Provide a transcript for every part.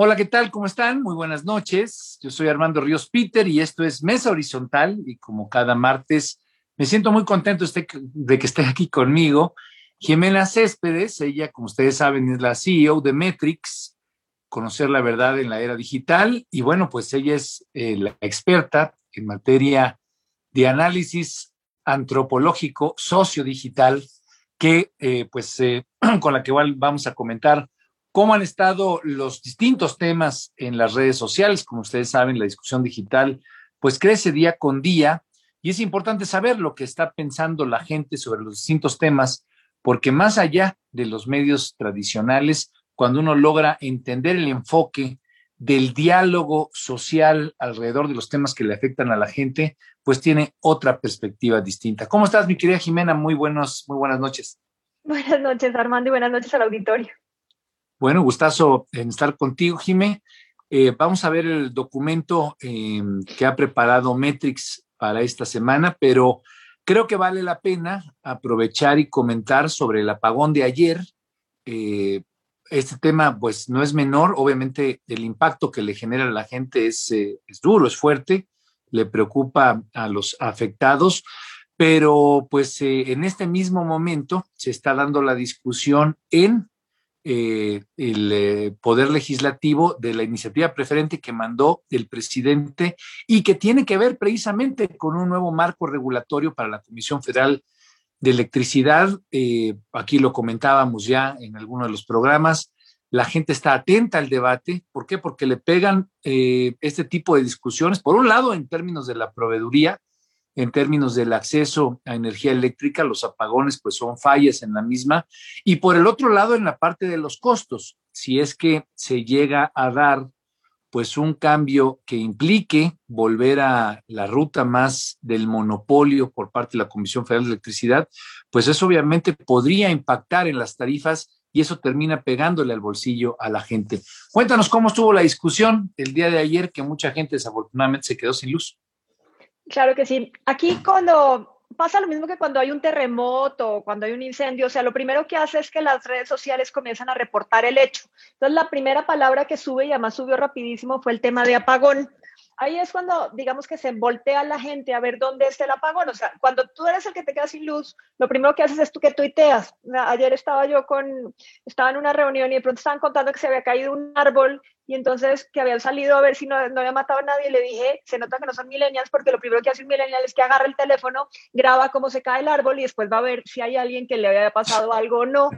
Hola, ¿qué tal? ¿Cómo están? Muy buenas noches. Yo soy Armando Ríos Peter y esto es Mesa Horizontal y como cada martes me siento muy contento de que esté aquí conmigo. Jimena Céspedes, ella, como ustedes saben, es la CEO de Metrix, Conocer la Verdad en la Era Digital y bueno, pues ella es eh, la experta en materia de análisis antropológico sociodigital que eh, pues eh, con la que vamos a comentar cómo han estado los distintos temas en las redes sociales. Como ustedes saben, la discusión digital pues crece día con día y es importante saber lo que está pensando la gente sobre los distintos temas, porque más allá de los medios tradicionales, cuando uno logra entender el enfoque del diálogo social alrededor de los temas que le afectan a la gente, pues tiene otra perspectiva distinta. ¿Cómo estás, mi querida Jimena? Muy, buenos, muy buenas noches. Buenas noches, Armando, y buenas noches al auditorio. Bueno, gustazo en estar contigo, Jimé. Eh, vamos a ver el documento eh, que ha preparado Metrix para esta semana, pero creo que vale la pena aprovechar y comentar sobre el apagón de ayer. Eh, este tema, pues, no es menor. Obviamente, el impacto que le genera a la gente es, es duro, es fuerte, le preocupa a los afectados, pero pues en este mismo momento se está dando la discusión en eh, el eh, poder legislativo de la iniciativa preferente que mandó el presidente y que tiene que ver precisamente con un nuevo marco regulatorio para la Comisión Federal de Electricidad. Eh, aquí lo comentábamos ya en alguno de los programas. La gente está atenta al debate. ¿Por qué? Porque le pegan este tipo de discusiones, por un lado, en términos de la proveeduría, en términos del acceso a energía eléctrica, los apagones pues son fallas en la misma. Y por el otro lado, en la parte de los costos, si es que se llega a dar pues un cambio que implique volver a la ruta más del monopolio por parte de la Comisión Federal de Electricidad, pues eso obviamente podría impactar en las tarifas y eso termina pegándole al bolsillo a la gente. Cuéntanos cómo estuvo la discusión el día de ayer, que mucha gente desafortunadamente se quedó sin luz. Claro que sí. Aquí cuando pasa lo mismo que cuando hay un terremoto o cuando hay un incendio, o sea, lo primero que hace es que las redes sociales comienzan a reportar el hecho. Entonces, la primera palabra que sube y además subió rapidísimo fue el tema de apagón ahí es cuando, digamos que se voltea la gente a ver dónde está el apagón. O sea, cuando tú eres el que te queda sin luz, lo primero que haces es tú que tuiteas. Ayer estaba yo con, estaba en una reunión y de pronto estaban contando que se había caído un árbol y entonces que habían salido a ver si no, había matado a nadie. Y le dije, se nota que no son millennials porque lo primero que hace un millennial es que agarra el teléfono, graba cómo se cae el árbol y después va a ver si hay alguien que le había pasado algo o no.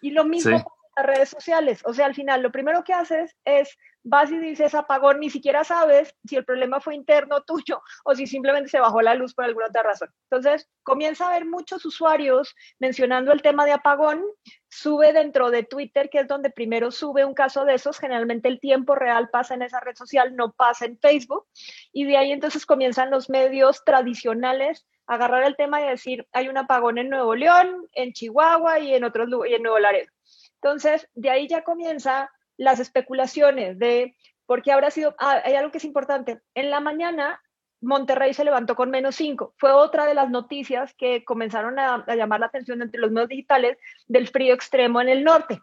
Y lo mismo con las redes sociales. O sea, al final, lo primero que haces es vas y dices apagón, ni siquiera sabes si el problema fue interno tuyo o si simplemente se bajó la luz por alguna otra razón. Entonces, comienza a haber muchos usuarios mencionando el tema de apagón, sube dentro de Twitter, que es donde primero sube un caso de esos, generalmente el tiempo real pasa en esa red social, no pasa en Facebook, y de ahí entonces comienzan los medios tradicionales a agarrar el tema y decir, hay un apagón en Nuevo León, en Chihuahua y en otros y en Nuevo Laredo. Entonces, de ahí ya comienza las especulaciones de por qué habrá sido, ah, hay algo que es importante, en la mañana Monterrey se levantó con menos 5. Fue otra de las noticias que comenzaron a, llamar la atención entre los medios digitales del frío extremo en el norte.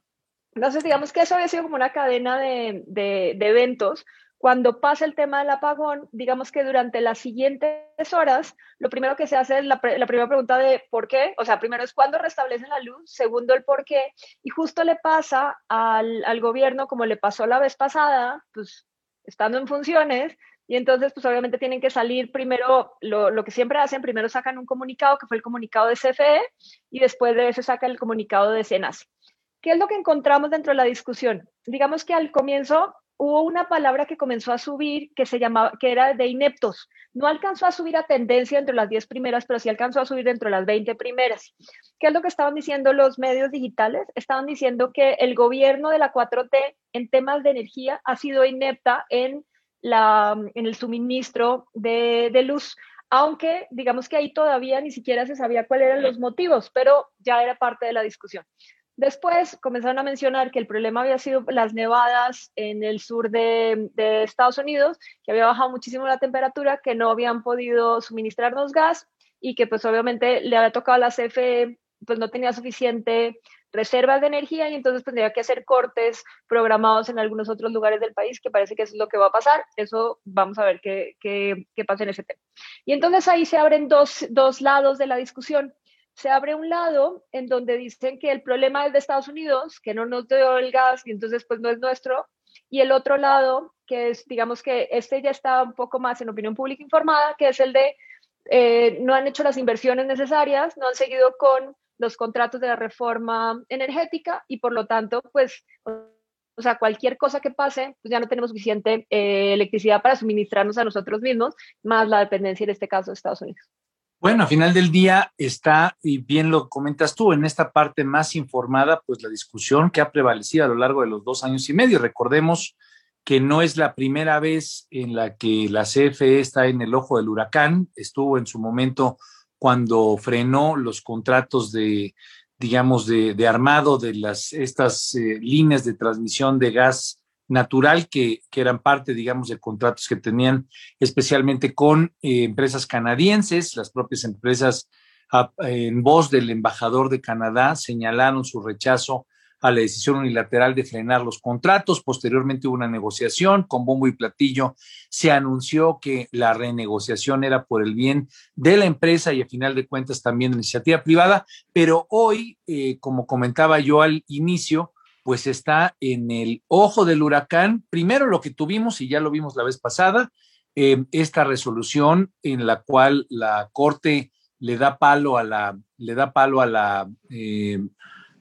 Entonces, digamos que eso había sido como una cadena de, de eventos cuando pasa el tema del apagón, digamos que durante las siguientes horas, lo primero que se hace es la, primera pregunta de por qué, o sea, primero es cuándo restablecen la luz, segundo el por qué, y justo le pasa al, gobierno como le pasó la vez pasada, pues estando en funciones, y entonces, pues obviamente tienen que salir primero, lo, lo, que siempre hacen, primero sacan un comunicado, que fue el comunicado de CFE, y después de eso sacan el comunicado de CENAS. ¿Qué es lo que encontramos dentro de la discusión? Digamos que al comienzo hubo una palabra que comenzó a subir que se llamaba, que era de ineptos. No alcanzó a subir a tendencia entre las 10 primeras, pero sí alcanzó a subir dentro de las 20 primeras. ¿Qué es lo que estaban diciendo los medios digitales? Estaban diciendo que el gobierno de la 4T en temas de energía ha sido inepta en, la, en el suministro de luz aunque digamos que ahí todavía ni siquiera se sabía cuáles eran los motivos, pero ya era parte de la discusión. Después comenzaron a mencionar que el problema había sido las nevadas en el sur de, Estados Unidos, que había bajado muchísimo la temperatura, que no habían podido suministrarnos gas y que pues obviamente le había tocado a la CFE, pues no tenía suficiente reservas de energía y entonces tendría que hacer cortes programados en algunos otros lugares del país, que parece que eso es lo que va a pasar. Eso vamos a ver qué, qué, qué pasa en ese tema. Y entonces ahí se abren dos, dos lados de la discusión se abre un lado en donde dicen que el problema es de Estados Unidos, que no nos dio el gas y entonces pues no es nuestro, y el otro lado, que es, digamos que este ya está un poco más en opinión pública informada, que es el de eh, no han hecho las inversiones necesarias, no han seguido con los contratos de la reforma energética y por lo tanto, pues, o sea, cualquier cosa que pase, pues ya no tenemos suficiente eh, electricidad para suministrarnos a nosotros mismos, más la dependencia en este caso de Estados Unidos. Bueno, a final del día está, y bien lo comentas tú, en esta parte más informada, pues la discusión que ha prevalecido a lo largo de los dos años y medio. Recordemos que no es la primera vez en la que la CFE está en el ojo del huracán. Estuvo en su momento cuando frenó los contratos de, digamos, de, armado de las, estas eh, líneas de transmisión de gas natural que, eran parte, digamos, de contratos que tenían especialmente con eh, empresas canadienses, las propias empresas en voz del embajador de Canadá señalaron su rechazo a la decisión unilateral de frenar los contratos. Posteriormente hubo una negociación con bombo y platillo. Se anunció que la renegociación era por el bien de la empresa y a final de cuentas también de iniciativa privada. Pero hoy, eh, como comentaba yo al inicio, pues está en el ojo del huracán. Primero lo que tuvimos, y ya lo vimos la vez pasada, eh, esta resolución en la cual la Corte le da palo a la, le da palo a la eh,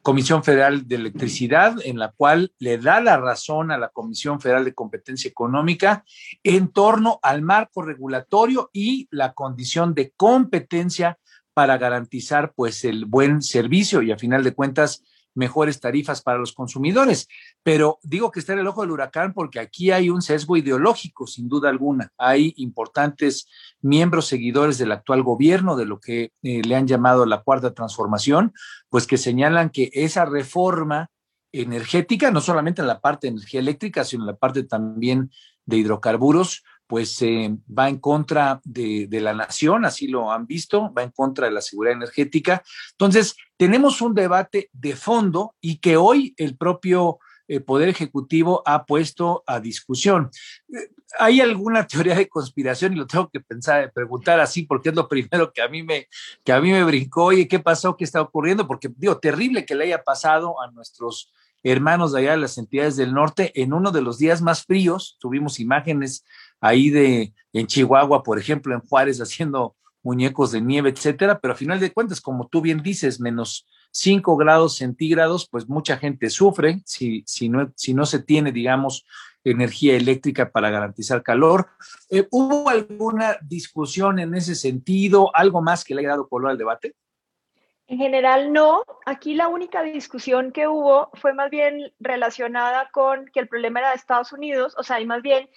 Comisión Federal de Electricidad, en la cual le da la razón a la Comisión Federal de Competencia Económica en torno al marco regulatorio y la condición de competencia para garantizar pues el buen servicio y a final de cuentas mejores tarifas para los consumidores. Pero digo que está en el ojo del huracán porque aquí hay un sesgo ideológico, sin duda alguna. Hay importantes miembros seguidores del actual gobierno, de lo que eh, le han llamado la cuarta transformación, pues que señalan que esa reforma energética, no solamente en la parte de energía eléctrica, sino en la parte también de hidrocarburos, pues eh, va en contra de, la nación, así lo han visto, va en contra de la seguridad energética. Entonces, tenemos un debate de fondo y que hoy el propio eh, Poder Ejecutivo ha puesto a discusión. Eh, ¿Hay alguna teoría de conspiración? Y lo tengo que pensar, preguntar así, porque es lo primero que a mí me, que a mí me brincó. Oye, ¿qué pasó? ¿Qué está ocurriendo? Porque, digo, terrible que le haya pasado a nuestros hermanos de allá de las entidades del norte en uno de los días más fríos. Tuvimos imágenes ahí de en Chihuahua, por ejemplo, en Juárez, haciendo muñecos de nieve, etcétera, pero a final de cuentas, como tú bien dices, menos 5 grados centígrados, pues mucha gente sufre si, si, no, si no se tiene, digamos, energía eléctrica para garantizar calor. Eh, ¿Hubo alguna discusión en ese sentido? ¿Algo más que le haya dado color al debate? En general no. Aquí la única discusión que hubo fue más bien relacionada con que el problema era de Estados Unidos, o sea, y más bien,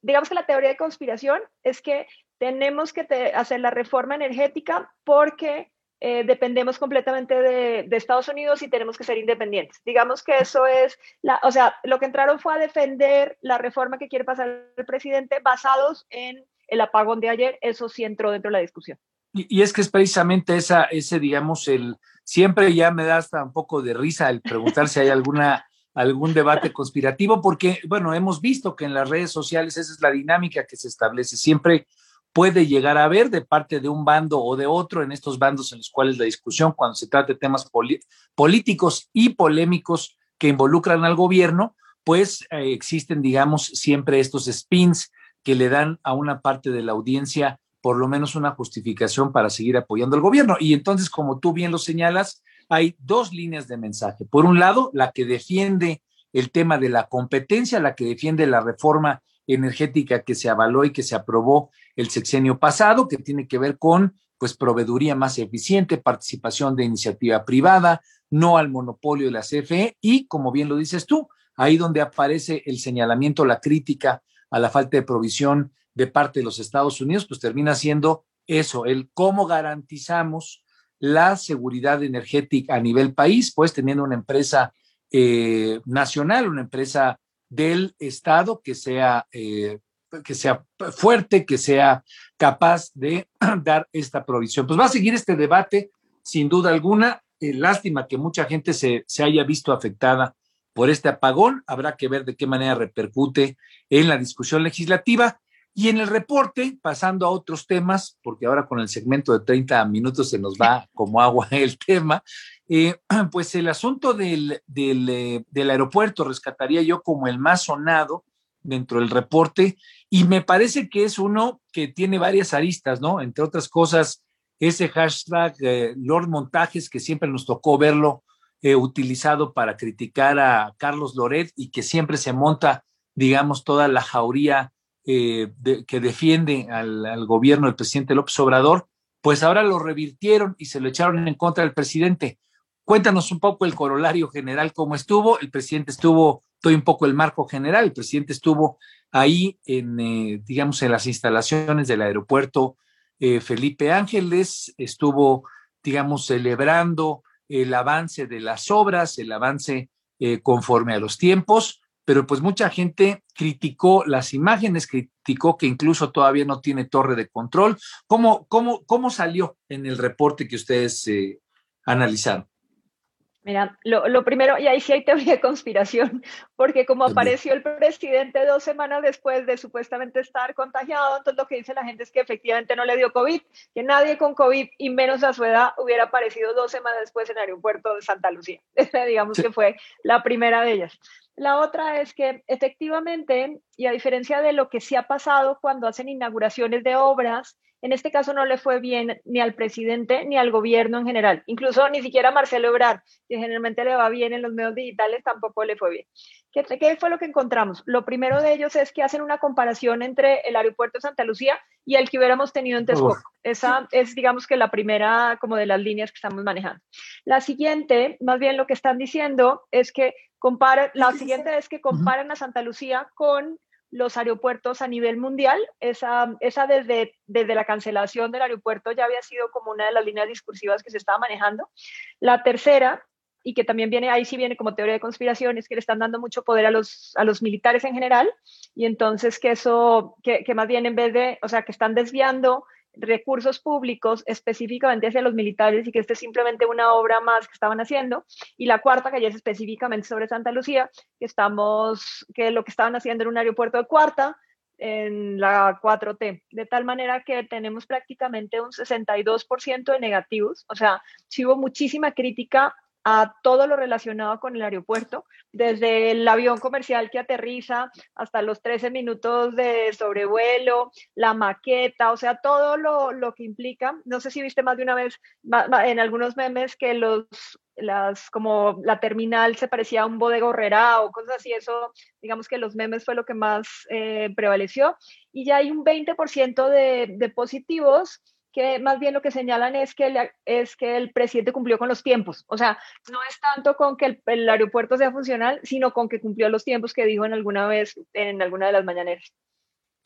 digamos que la teoría de conspiración es que tenemos que hacer la reforma energética porque eh, dependemos completamente de, de, Estados Unidos y tenemos que ser independientes. Digamos que eso es, la, o sea, lo que entraron fue a defender la reforma que quiere pasar el presidente basados en el apagón de ayer, eso sí entró dentro de la discusión. Y, es que es precisamente esa, ese, digamos, el siempre ya me da hasta un poco de risa el preguntar si hay alguna algún debate conspirativo, porque, bueno, hemos visto que en las redes sociales esa es la dinámica que se establece. Siempre puede llegar a haber de parte de un bando o de otro en estos bandos en los cuales la discusión, cuando se trata de temas políticos y polémicos que involucran al gobierno, pues eh, existen, digamos, siempre estos spins que le dan a una parte de la audiencia por lo menos una justificación para seguir apoyando al gobierno. Y entonces, como tú bien lo señalas, hay dos líneas de mensaje. Por un lado, la que defiende el tema de la competencia, la que defiende la reforma energética que se avaló y que se aprobó el sexenio pasado, que tiene que ver con pues proveeduría más eficiente, participación de iniciativa privada, no al monopolio de la CFE y, como bien lo dices tú, ahí donde aparece el señalamiento, la crítica a la falta de provisión de parte de los Estados Unidos, pues termina siendo eso, el cómo garantizamos la seguridad energética a nivel país, pues teniendo una empresa eh, nacional, una empresa del Estado que sea, eh, que sea fuerte, que sea capaz de dar esta provisión. Pues va a seguir este debate, sin duda alguna. eh, lástima que mucha gente se, se haya visto afectada por este apagón. Habrá que ver de qué manera repercute en la discusión legislativa. Y en el reporte, pasando a otros temas, porque ahora con el segmento de 30 minutos se nos va como agua el tema, eh, pues el asunto del, del, eh, del, aeropuerto rescataría yo como el más sonado dentro del reporte y me parece que es uno que tiene varias aristas, ¿no? Entre otras cosas, ese hashtag eh, Lord Montajes que siempre nos tocó verlo eh, utilizado para criticar a Carlos Loret y que siempre se monta, digamos, toda la jauría eh, que defiende al, gobierno del presidente López Obrador, pues ahora lo revirtieron y se lo echaron en contra del presidente. Cuéntanos un poco el corolario general, cómo estuvo. El presidente estuvo, doy un poco el marco general, el presidente estuvo ahí en, eh, digamos, en las instalaciones del aeropuerto eh, Felipe Ángeles, estuvo, digamos, celebrando el avance de las obras, el avance conforme a los tiempos, pero pues mucha gente criticó las imágenes, criticó que incluso todavía no tiene torre de control. ¿Cómo, cómo, cómo salió en el reporte que ustedes eh, analizaron? Mira, lo, lo, primero, y ahí sí hay teoría de conspiración, porque como apareció el presidente dos semanas después de supuestamente estar contagiado, entonces lo que dice la gente es que efectivamente no le dio COVID, que nadie con COVID y menos a su edad hubiera aparecido dos semanas después en el aeropuerto de Santa Lucía. Digamos que fue la primera de ellas. La otra es que efectivamente, y a diferencia de lo que sí ha pasado cuando hacen inauguraciones de obras, en este caso no le fue bien ni al presidente ni al gobierno en general. Incluso ni siquiera a Marcelo Ebrard, que generalmente le va bien en los medios digitales, tampoco le fue bien. ¿Qué, ¿Qué, fue lo que encontramos? Lo primero de ellos es que hacen una comparación entre el aeropuerto de Santa Lucía y el que hubiéramos tenido en Texcoco. Esa es, digamos que la primera como de las líneas que estamos manejando. La siguiente, más bien lo que están diciendo es que comparen, la siguiente es que comparen a Santa Lucía con los aeropuertos a nivel mundial. Esa, desde, desde la cancelación del aeropuerto ya había sido como una de las líneas discursivas que se estaba manejando. La tercera, y que también viene, ahí sí viene como teoría de conspiración, es que le están dando mucho poder a los, a los militares en general, y entonces que eso, que, que más bien en vez de, o sea, que están desviando recursos públicos específicamente hacia los militares y que este es simplemente una obra más que estaban haciendo. Y la cuarta, que ya es específicamente sobre Santa Lucía, que estamos, que lo que estaban haciendo en un aeropuerto de cuarta, en la 4T, de tal manera que tenemos prácticamente un 62% de negativos, o sea, sí hubo muchísima crítica a todo lo relacionado con el aeropuerto, desde el avión comercial que aterriza hasta los 13 minutos de sobrevuelo, la maqueta, o sea, todo lo, lo que implica. No sé si viste más de una vez en algunos memes que los las como la terminal se parecía a un bodega horrera o cosas así, eso digamos que los memes fue lo que más eh, prevaleció y ya hay un 20% de, de positivos que más bien lo que señalan es que, el, es que el presidente cumplió con los tiempos. O sea, no es tanto con que el, el, aeropuerto sea funcional, sino con que cumplió los tiempos que dijo en alguna vez, en alguna de las mañaneras.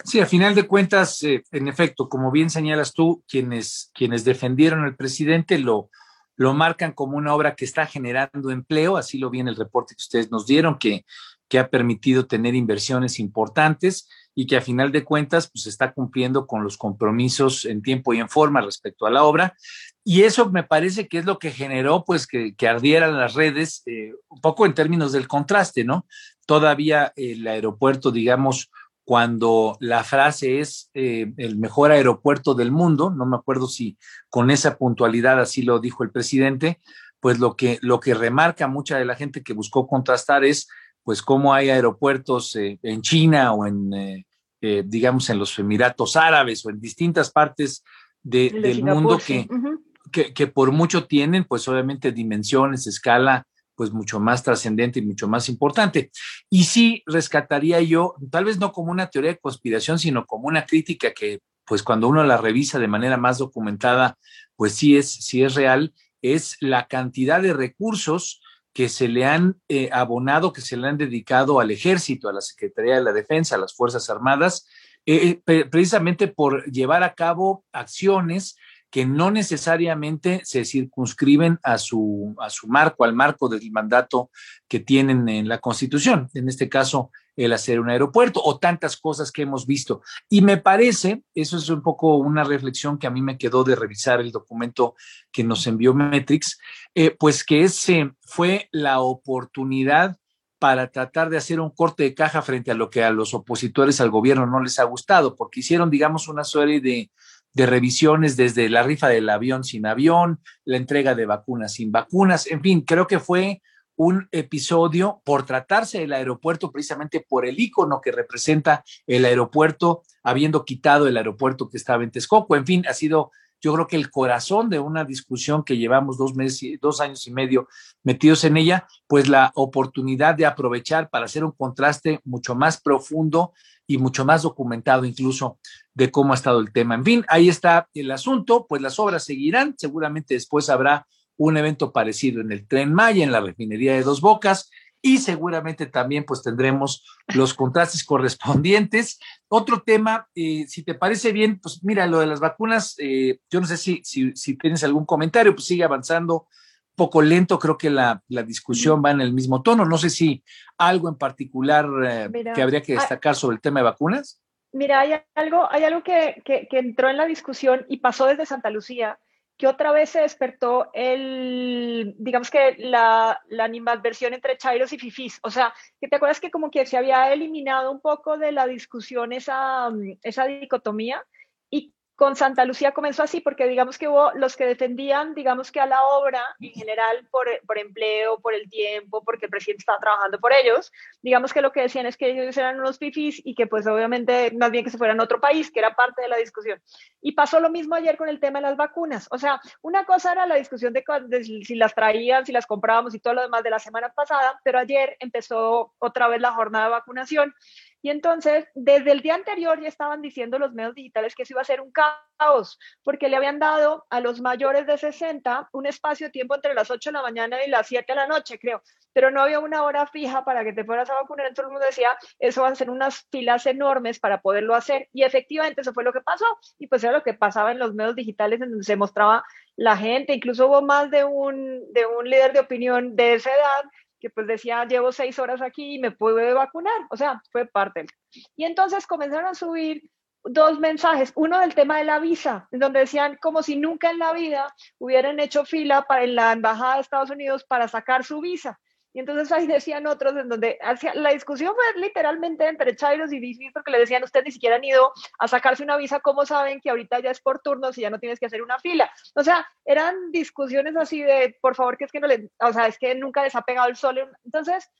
Sí, a final de cuentas, eh, en efecto, como bien señalas tú, quienes, quienes defendieron al presidente lo, lo marcan como una obra que está generando empleo, así lo viene el reporte que ustedes nos dieron, que, que ha permitido tener inversiones importantes y que a final de cuentas pues está cumpliendo con los compromisos en tiempo y en forma respecto a la obra. Y eso me parece que es lo que generó pues que, ardieran las redes, eh, un poco en términos del contraste, ¿no? Todavía el aeropuerto, digamos, cuando la frase es eh, el mejor aeropuerto del mundo, no me acuerdo si con esa puntualidad así lo dijo el presidente, pues lo que, lo que remarca mucha de la gente que buscó contrastar es pues cómo hay aeropuertos eh, en China o en, eh, eh, digamos, en los Emiratos Árabes o en distintas partes de, de del Singapur, mundo que, uh -huh. que, que, por mucho tienen, pues obviamente dimensiones, escala, pues mucho más trascendente y mucho más importante. Y sí rescataría yo, tal vez no como una teoría de conspiración, sino como una crítica que, pues cuando uno la revisa de manera más documentada, pues sí es, sí es real, es la cantidad de recursos que se le han eh, abonado, que se le han dedicado al ejército, a la Secretaría de la Defensa, a las Fuerzas Armadas, eh, precisamente por llevar a cabo acciones que no necesariamente se circunscriben a su, a su marco, al marco del mandato que tienen en la Constitución, en este caso el hacer un aeropuerto o tantas cosas que hemos visto. Y me parece, eso es un poco una reflexión que a mí me quedó de revisar el documento que nos envió Metrix, eh, pues que ese fue la oportunidad para tratar de hacer un corte de caja frente a lo que a los opositores al gobierno no les ha gustado, porque hicieron, digamos, una serie de, de revisiones desde la rifa del avión sin avión, la entrega de vacunas sin vacunas, en fin, creo que fue un episodio por tratarse del aeropuerto, precisamente por el icono que representa el aeropuerto, habiendo quitado el aeropuerto que estaba en Texcoco. En fin, ha sido, yo creo que el corazón de una discusión que llevamos dos meses, dos años y medio metidos en ella, pues la oportunidad de aprovechar para hacer un contraste mucho más profundo y mucho más documentado incluso de cómo ha estado el tema. En fin, ahí está el asunto, pues las obras seguirán, seguramente después habrá un evento parecido en el Tren Maya, en la refinería de Dos Bocas, y seguramente también pues tendremos los contrastes correspondientes. Otro tema, eh, si te parece bien, pues mira, lo de las vacunas, eh, yo no sé si, si, tienes algún comentario, pues sigue avanzando poco lento, creo que la, discusión va en el mismo tono. No sé si algo en particular eh, que habría que destacar sobre el tema de vacunas. Mira, hay algo, hay algo que, que, que entró en la discusión y pasó desde Santa Lucía, que otra vez se despertó el, digamos que la, la animadversión entre chairos y fifís. O sea, que te acuerdas que como que se había eliminado un poco de la discusión esa, esa dicotomía con Santa Lucía comenzó así, porque digamos que hubo los que defendían, digamos que a la obra en general por, por, empleo, por el tiempo, porque el presidente estaba trabajando por ellos, digamos que lo que decían es que ellos eran unos fifis y que pues obviamente más bien que se fueran a otro país, que era parte de la discusión. Y pasó lo mismo ayer con el tema de las vacunas. O sea, una cosa era la discusión de, de si las traían, si las comprábamos y todo lo demás de la semana pasada, pero ayer empezó otra vez la jornada de vacunación y entonces, desde el día anterior ya estaban diciendo los medios digitales que eso iba a ser un caos, porque le habían dado a los mayores de 60 un espacio de tiempo entre las 8 de la mañana y las 7 de la noche, creo, pero no había una hora fija para que te fueras a vacunar. Todo el mundo decía, eso va a ser unas filas enormes para poderlo hacer. Y efectivamente, eso fue lo que pasó. Y pues era lo que pasaba en los medios digitales, donde se mostraba la gente. Incluso hubo más de un, de un líder de opinión de esa edad que pues decía, llevo seis horas aquí y me pude vacunar, o sea, fue parte. Y entonces comenzaron a subir dos mensajes, uno del tema de la visa, en donde decían como si nunca en la vida hubieran hecho fila para la embajada de Estados Unidos para sacar su visa. Y entonces ahí decían otros en donde hacia, la discusión fue literalmente entre Chairos y Disney porque le decían, ustedes ni siquiera han ido a sacarse una visa, ¿cómo saben que ahorita ya es por turnos y ya no tienes que hacer una fila? O sea, eran discusiones así de, por favor, que es que no le, o sea, es que nunca les ha pegado el sol. Entonces,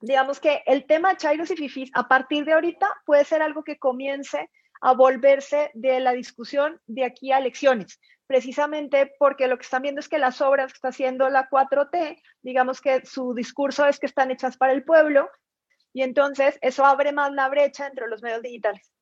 digamos que el tema Chairos y Fifis a partir de ahorita puede ser algo que comience a volverse de la discusión de aquí a elecciones precisamente porque lo que están viendo es que las obras que está haciendo la 4T, digamos que su discurso es que están hechas para el pueblo y entonces eso abre más la brecha entre los medios digitales.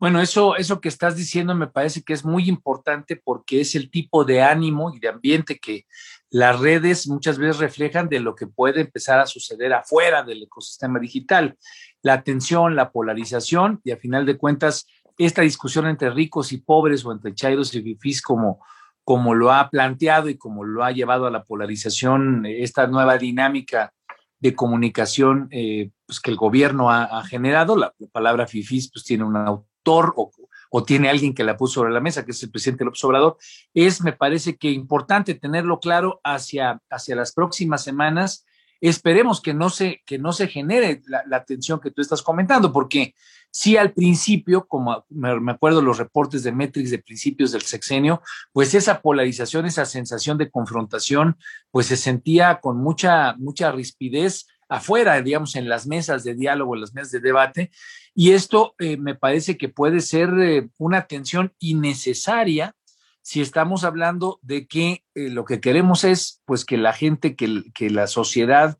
Bueno, eso, eso que estás diciendo me parece que es muy importante porque es el tipo de ánimo y de ambiente que las redes muchas veces reflejan de lo que puede empezar a suceder afuera del ecosistema digital. La tensión, la polarización y a final de cuentas esta discusión entre ricos y pobres o entre chairos y fifís como, como lo ha planteado y como lo ha llevado a la polarización, esta nueva dinámica de comunicación eh, pues que el gobierno ha, generado. La, palabra fifís pues tiene un autor o, o, tiene alguien que la puso sobre la mesa, que es el presidente López Obrador. Es, me parece que importante tenerlo claro hacia, hacia las próximas semanas. Esperemos que no se, que no se genere la, la tensión que tú estás comentando, porque Sí, al principio, como me acuerdo los reportes de Metrix de principios del sexenio, pues esa polarización, esa sensación de confrontación, pues se sentía con mucha, mucha rispidez afuera, digamos, en las mesas de diálogo, en las mesas de debate. Y esto eh, me parece que puede ser eh, una tensión innecesaria si estamos hablando de que eh, lo que queremos es, pues, que la gente, que, la sociedad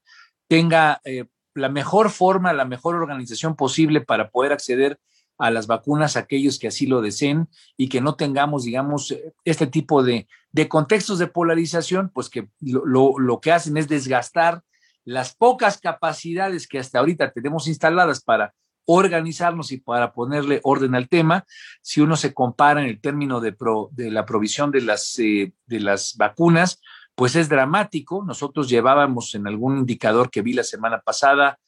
tenga la mejor forma, la mejor organización posible para poder acceder a las vacunas aquellos que así lo deseen y que no tengamos, digamos, este tipo de, contextos de polarización, pues que lo, lo, que hacen es desgastar las pocas capacidades que hasta ahorita tenemos instaladas para organizarnos y para ponerle orden al tema. Si uno se compara en el término de, la provisión de las, eh, de las vacunas, pues es dramático. Nosotros llevábamos en algún indicador que vi la semana pasada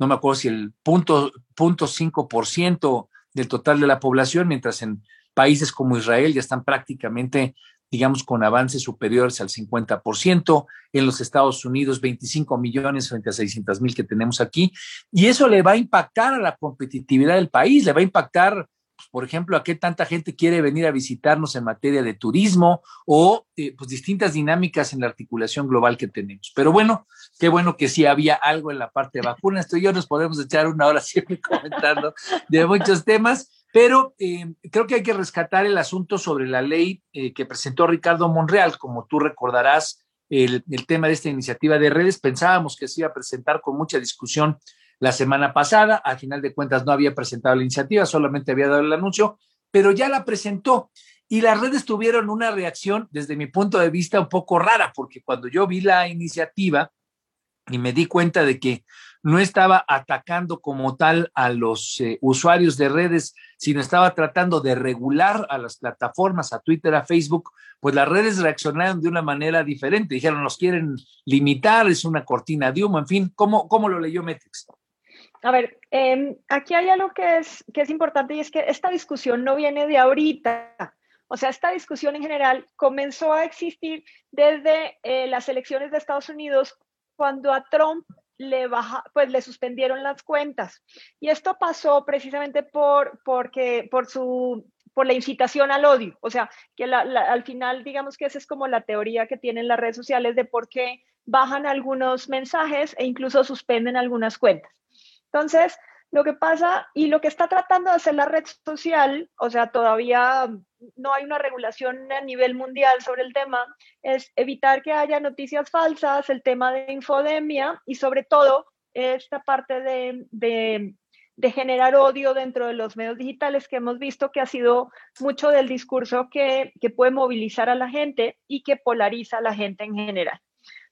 no me acuerdo si el punto, punto 5% del total de la población, mientras en países como Israel ya están prácticamente, digamos, con avances superiores al 50%, en los Estados Unidos 25 millones frente a 600 mil que tenemos aquí, y eso le va a impactar a la competitividad del país, le va a impactar pues, por ejemplo, a qué tanta gente quiere venir a visitarnos en materia de turismo o eh, pues distintas dinámicas en la articulación global que tenemos. Pero bueno, qué bueno que sí había algo en la parte de vacunas. Esto y yo nos podemos echar una hora siempre comentando de muchos temas. Pero eh, creo que hay que rescatar el asunto sobre la ley eh, que presentó Ricardo Monreal. Como tú recordarás, el, el, tema de esta iniciativa de redes, pensábamos que se iba a presentar con mucha discusión la semana pasada. Al final de cuentas no había presentado la iniciativa, solamente había dado el anuncio, pero ya la presentó. Y las redes tuvieron una reacción, desde mi punto de vista, un poco rara, porque cuando yo vi la iniciativa y me di cuenta de que no estaba atacando como tal a los eh, usuarios de redes, sino estaba tratando de regular a las plataformas, a Twitter, a Facebook, pues las redes reaccionaron de una manera diferente. Dijeron, nos quieren limitar, es una cortina de humo, en fin, ¿cómo, cómo lo leyó Metrix? A ver, em, aquí hay algo que es, que es importante y es que esta discusión no viene de ahorita. O sea, esta discusión en general comenzó a existir desde eh, las elecciones de Estados Unidos cuando a Trump le baja, pues le suspendieron las cuentas. Y esto pasó precisamente por, porque, por su por la incitación al odio. O sea, que al final, digamos que esa es como la teoría que tienen las redes sociales de por qué bajan algunos mensajes e incluso suspenden algunas cuentas. Entonces, lo que pasa y lo que está tratando de hacer la red social, o sea, todavía no hay una regulación a nivel mundial sobre el tema, es evitar que haya noticias falsas, el tema de infodemia y sobre todo esta parte de, de, generar odio dentro de los medios digitales que hemos visto que ha sido mucho del discurso que, que puede movilizar a la gente y que polariza a la gente en general.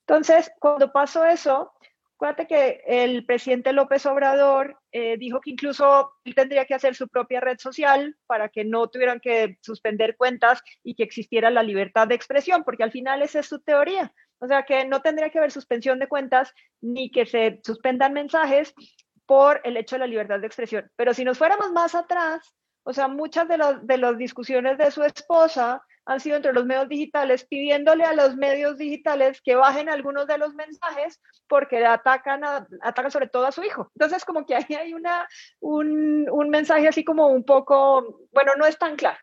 Entonces, cuando pasó eso, Acuérdate que el presidente López Obrador eh, dijo que incluso él tendría que hacer su propia red social para que no tuvieran que suspender cuentas y que existiera la libertad de expresión, porque al final esa es su teoría. O sea, que no tendría que haber suspensión de cuentas ni que se suspendan mensajes por el hecho de la libertad de expresión. Pero si nos fuéramos más atrás, o sea, muchas de, de las discusiones de su esposa han sido entre los medios digitales, pidiéndole a los medios digitales que bajen algunos de los mensajes porque atacan, atacan sobre todo a su hijo. Entonces, como que ahí hay una, un, un mensaje así como un poco, bueno, no es tan claro.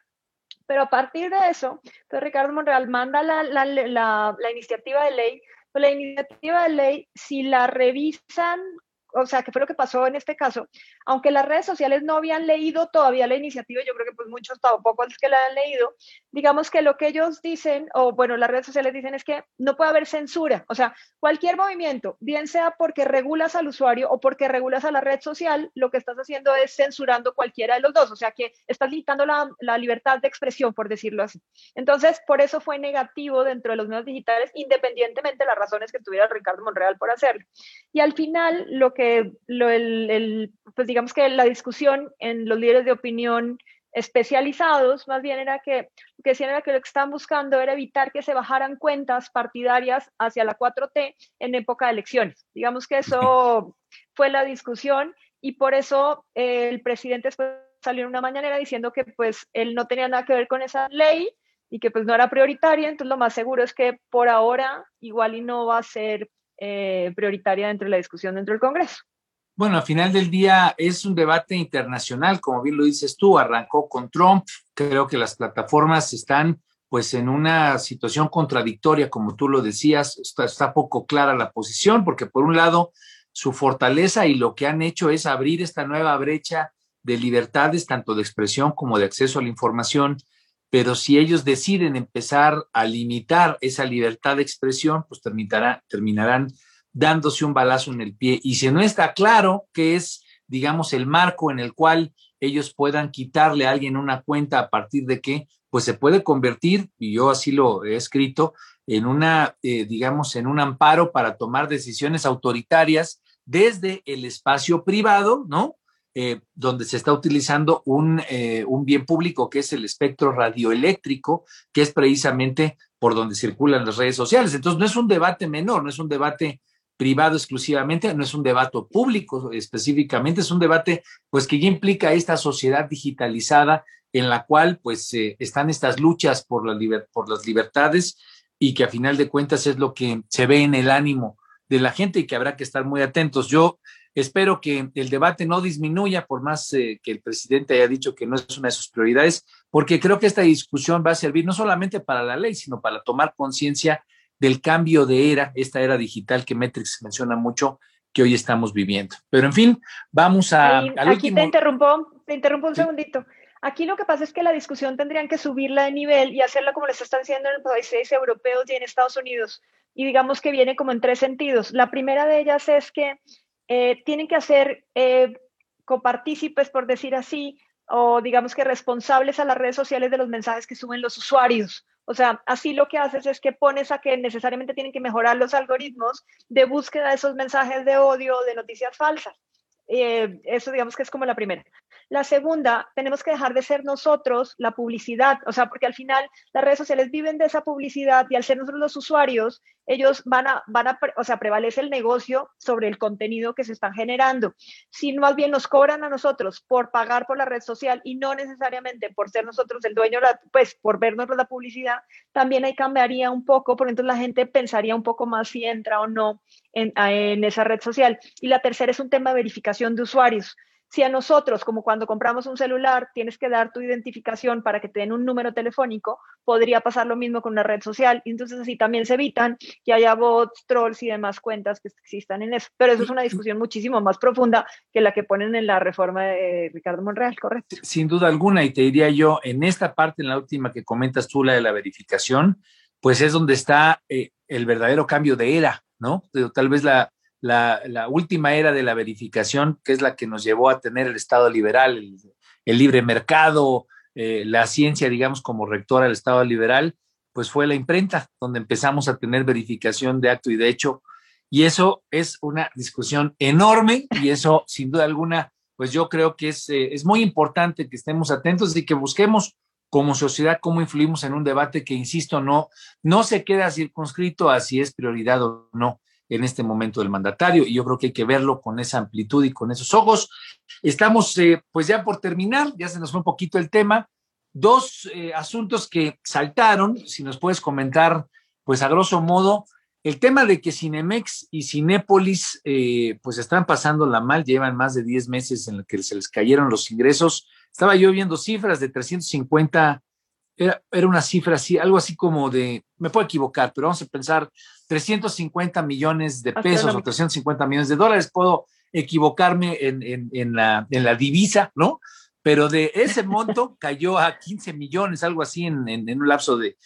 Pero a partir de eso, entonces Ricardo Monreal manda la, la, la, la iniciativa de ley, pues la iniciativa de ley, si la revisan o sea, ¿qué fue lo que pasó en este caso? Aunque las redes sociales no habían leído todavía la iniciativa, yo creo que pues muchos tampoco es que la han leído, digamos que lo que ellos dicen, o bueno, las redes sociales dicen es que no puede haber censura, o sea, cualquier movimiento, bien sea porque regulas al usuario o porque regulas a la red social, lo que estás haciendo es censurando cualquiera de los dos, o sea, que estás limitando la, la libertad de expresión, por decirlo así. Entonces, por eso fue negativo dentro de los medios digitales, independientemente de las razones que tuviera Ricardo Monreal por hacerlo. Y al final, lo que lo, el, pues digamos que la discusión en los líderes de opinión especializados, más bien era que, que decían era que lo que estaban buscando era evitar que se bajaran cuentas partidarias hacia la 4T en época de elecciones. Digamos que eso fue la discusión y por eso eh, el presidente después salió en una mañanera diciendo que pues él no tenía nada que ver con esa ley y que pues no era prioritaria, entonces lo más seguro es que por ahora igual y no va a ser eh, prioritaria dentro de la discusión dentro del Congreso. Bueno, al final del día es un debate internacional, como bien lo dices tú, arrancó con Trump, creo que las plataformas están pues en una situación contradictoria, como tú lo decías, está, está poco clara la posición, porque por un lado su fortaleza y lo que han hecho es abrir esta nueva brecha de libertades, tanto de expresión como de acceso a la información, pero si ellos deciden empezar a limitar esa libertad de expresión, pues terminarán dándose un balazo en el pie. Y si no está claro qué es, digamos, el marco en el cual ellos puedan quitarle a alguien una cuenta a partir de qué, pues se puede convertir, y yo así lo he escrito, en una, eh, digamos, en un amparo para tomar decisiones autoritarias desde el espacio privado, ¿no? Eh, donde se está utilizando un, eh, un, bien público que es el espectro radioeléctrico, que es precisamente por donde circulan las redes sociales. Entonces, no es un debate menor, no es un debate privado exclusivamente, no es un debate público específicamente, es un debate pues que ya implica esta sociedad digitalizada en la cual pues eh, están estas luchas por, por las libertades y que a final de cuentas es lo que se ve en el ánimo de la gente y que habrá que estar muy atentos. Yo espero que el debate no disminuya por más eh, que el presidente haya dicho que no es una de sus prioridades, porque creo que esta discusión va a servir no solamente para la ley, sino para tomar conciencia del cambio de era, esta era digital que Metrix menciona mucho, que hoy estamos viviendo. Pero en fin, vamos a... aquí te interrumpo, te interrumpo un segundito. Aquí lo que pasa es que la discusión tendrían que subirla de nivel y hacerla como les están haciendo en los países europeos y en Estados Unidos. Y digamos que viene como en tres sentidos. La primera de ellas es que eh, tienen que hacer eh, copartícipes, por decir así, o digamos que responsables a las redes sociales de los mensajes que suben los usuarios. O sea, así lo que haces es que pones a que necesariamente tienen que mejorar los algoritmos de búsqueda de esos mensajes de odio, de noticias falsas. Eh, eso digamos que es como la primera. La segunda, tenemos que dejar de ser nosotros la publicidad, o sea, porque al final las redes sociales viven de esa publicidad y al ser nosotros los usuarios, ellos van a, van a, o sea, prevalece el negocio sobre el contenido que se están generando. Si más bien nos cobran a nosotros por pagar por la red social y no necesariamente por ser nosotros el dueño, pues por vernos la publicidad, también ahí cambiaría un poco, por entonces la gente pensaría un poco más si entra o no en, en esa red social. Y la tercera es un tema de verificación de usuarios. Si a nosotros, como cuando compramos un celular, tienes que dar tu identificación para que te den un número telefónico, podría pasar lo mismo con una red social. Y entonces así también se evitan que haya bots, trolls y demás cuentas que existan en eso. Pero eso es una discusión muchísimo más profunda que la que ponen en la reforma de Ricardo Monreal, ¿correcto? Sin duda alguna, y te diría yo, en esta parte, en la última que comentas tú, la de la verificación, pues es donde está eh, el verdadero cambio de era, ¿no? Tal vez la, la, última era de la verificación, que es la que nos llevó a tener el Estado liberal, el, libre mercado, eh, la ciencia, digamos, como rectora del Estado liberal, pues fue la imprenta, donde empezamos a tener verificación de acto y de hecho. Y eso es una discusión enorme y eso, sin duda alguna, pues yo creo que es, eh, es muy importante que estemos atentos y que busquemos como sociedad cómo influimos en un debate que, insisto, no, no se queda circunscrito a si es prioridad o no en este momento del mandatario y yo creo que hay que verlo con esa amplitud y con esos ojos. Estamos eh, pues ya por terminar, ya se nos fue un poquito el tema. Dos eh, asuntos que saltaron, si nos puedes comentar pues a grosso modo, el tema de que Cinemex y Cinépolis eh, pues están pasando la mal, llevan más de 10 meses en los que se les cayeron los ingresos. Estaba yo viendo cifras de 350 era, una cifra así, algo así como de, me puedo equivocar, pero vamos a pensar 350 millones de pesos o 350 millones de dólares, puedo equivocarme en, la, divisa, ¿no? Pero de ese monto cayó a 15 millones, algo así en, un lapso de,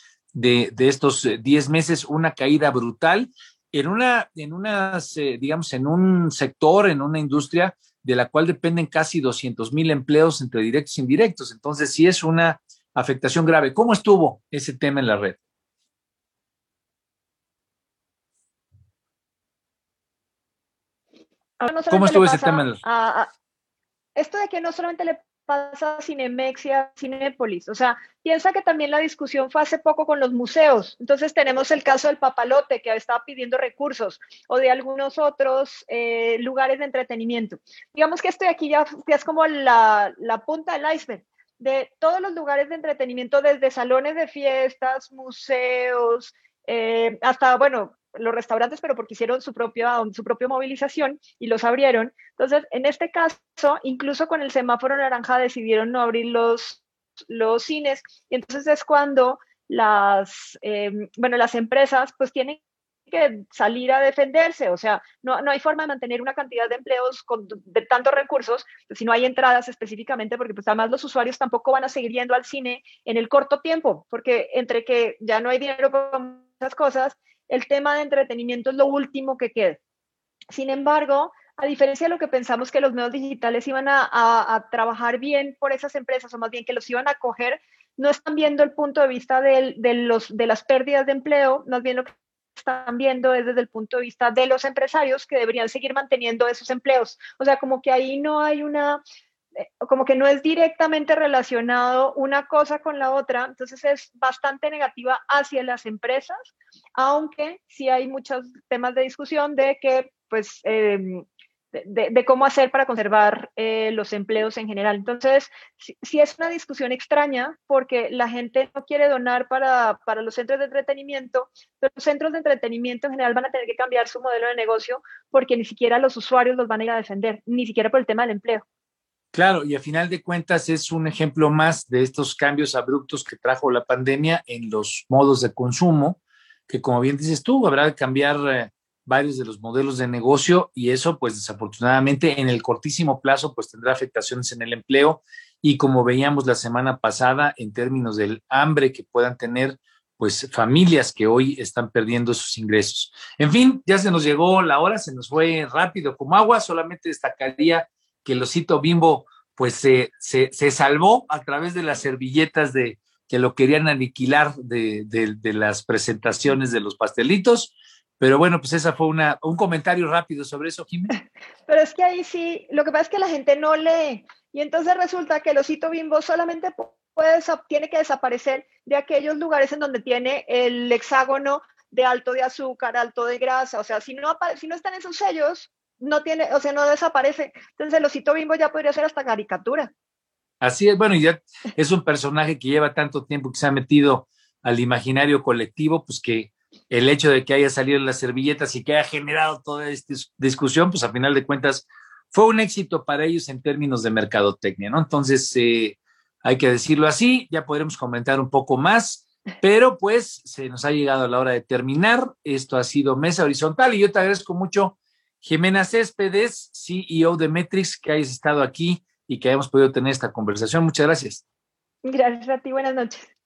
estos 10 eh, meses, una caída brutal en una, en unas, eh, digamos, en un sector, en una industria de la cual dependen casi 200 mil empleos entre directos e indirectos. Entonces, sí es una afectación grave. ¿Cómo estuvo ese tema en la red? ¿Cómo estuvo ese tema? En la... esto de que no solamente le pasa a Cinemex y a Cinépolis, o sea, piensa que también la discusión fue hace poco con los museos. Entonces tenemos el caso del papalote que estaba pidiendo recursos o de algunos otros eh, lugares de entretenimiento. Digamos que esto de aquí ya, es como la, la punta del iceberg de todos los lugares de entretenimiento, desde salones de fiestas, museos, eh, hasta, bueno, los restaurantes, pero porque hicieron su propia, su propia movilización y los abrieron. Entonces, en este caso, incluso con el semáforo naranja decidieron no abrir los, los cines. Y entonces es cuando las, eh, bueno, las empresas pues tienen que salir a defenderse, o sea, no, no hay forma de mantener una cantidad de empleos con de tantos recursos si no hay entradas específicamente, porque pues además los usuarios tampoco van a seguir yendo al cine en el corto tiempo, porque entre que ya no hay dinero para muchas cosas, el tema de entretenimiento es lo último que queda. Sin embargo, a diferencia de lo que pensamos que los medios digitales iban a, a, trabajar bien por esas empresas, o más bien que los iban a coger, no están viendo el punto de vista de, de, los, de las pérdidas de empleo, más bien lo que están viendo es desde el punto de vista de los empresarios que deberían seguir manteniendo esos empleos. O sea, como que ahí no hay una eh, como que no es directamente relacionado una cosa con la otra, entonces es bastante negativa hacia las empresas, aunque sí hay muchos temas de discusión de que pues em, de, cómo hacer para conservar eh, los empleos en general. Entonces, sí, es una discusión extraña porque la gente no quiere donar para, para, los centros de entretenimiento, pero los centros de entretenimiento en general van a tener que cambiar su modelo de negocio porque ni siquiera los usuarios los van a ir a defender, ni siquiera por el tema del empleo. Claro, y a final de cuentas es un ejemplo más de estos cambios abruptos que trajo la pandemia en los modos de consumo, que como bien dices tú, habrá que cambiar eh, varios de los modelos de negocio y eso pues desafortunadamente en el cortísimo plazo pues tendrá afectaciones en el empleo. Y como veíamos la semana pasada en términos del hambre que puedan tener pues familias que hoy están perdiendo sus ingresos. En fin, ya se nos llegó la hora, se nos fue rápido como agua, solamente destacaría que el osito bimbo pues se, se, salvó a través de las servilletas de que lo querían aniquilar de, de las presentaciones de los pastelitos pero bueno, pues esa fue una, un comentario rápido sobre eso, Jiménez. Pero es que ahí sí, lo que pasa es que la gente no lee. Y entonces resulta que el osito bimbo solamente puede, tiene que desaparecer de aquellos lugares en donde tiene el hexágono de alto de azúcar, alto de grasa. O sea, si no, si no están esos sellos, no tiene, o sea, no desaparece. Entonces el osito bimbo ya podría ser hasta caricatura. Así es, bueno, y ya es un personaje que lleva tanto tiempo que se ha metido al imaginario colectivo, pues que el hecho de que haya salido las servilletas y que haya generado toda esta discusión, pues a final de cuentas fue un éxito para ellos en términos de mercadotecnia, ¿no? Entonces, eh, hay que decirlo así, ya podremos comentar un poco más, pero pues se nos ha llegado la hora de terminar. Esto ha sido Mesa Horizontal y yo te agradezco mucho, Jimena Céspedes, CEO de Metrix, que hayas estado aquí y que hayamos podido tener esta conversación. Muchas gracias. Gracias a ti, buenas noches.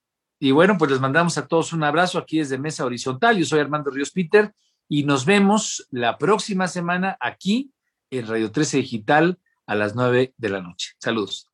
Y bueno, pues les mandamos a todos un abrazo aquí desde Mesa Horizontal. Yo soy Armando Ríos Peter y nos vemos la próxima semana aquí en Radio 13 Digital a las 9 de la noche. Saludos.